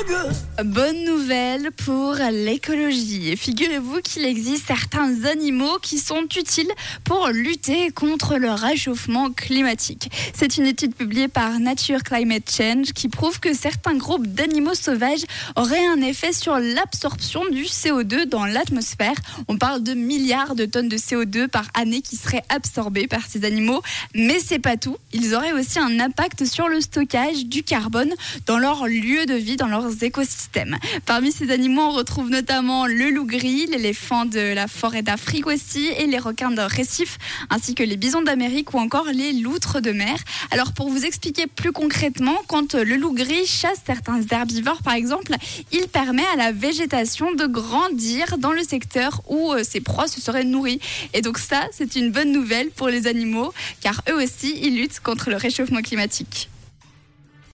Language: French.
nigga. Bonne nouvelle pour l'écologie. Figurez-vous qu'il existe certains animaux qui sont utiles pour lutter contre le réchauffement climatique. C'est une étude publiée par Nature Climate Change qui prouve que certains groupes d'animaux sauvages auraient un effet sur l'absorption du CO2 dans l'atmosphère. On parle de milliards de tonnes de CO2 par année qui seraient absorbées par ces animaux. Mais c'est pas tout. Ils auraient aussi un impact sur le stockage du carbone dans leur lieu de vie, dans leurs écosystèmes. Parmi ces animaux, on retrouve notamment le loup gris, l'éléphant de la forêt d'Afrique aussi, et les requins de récif, ainsi que les bisons d'Amérique ou encore les loutres de mer. Alors pour vous expliquer plus concrètement, quand le loup gris chasse certains herbivores par exemple, il permet à la végétation de grandir dans le secteur où euh, ses proies se seraient nourries. Et donc ça, c'est une bonne nouvelle pour les animaux, car eux aussi, ils luttent contre le réchauffement climatique.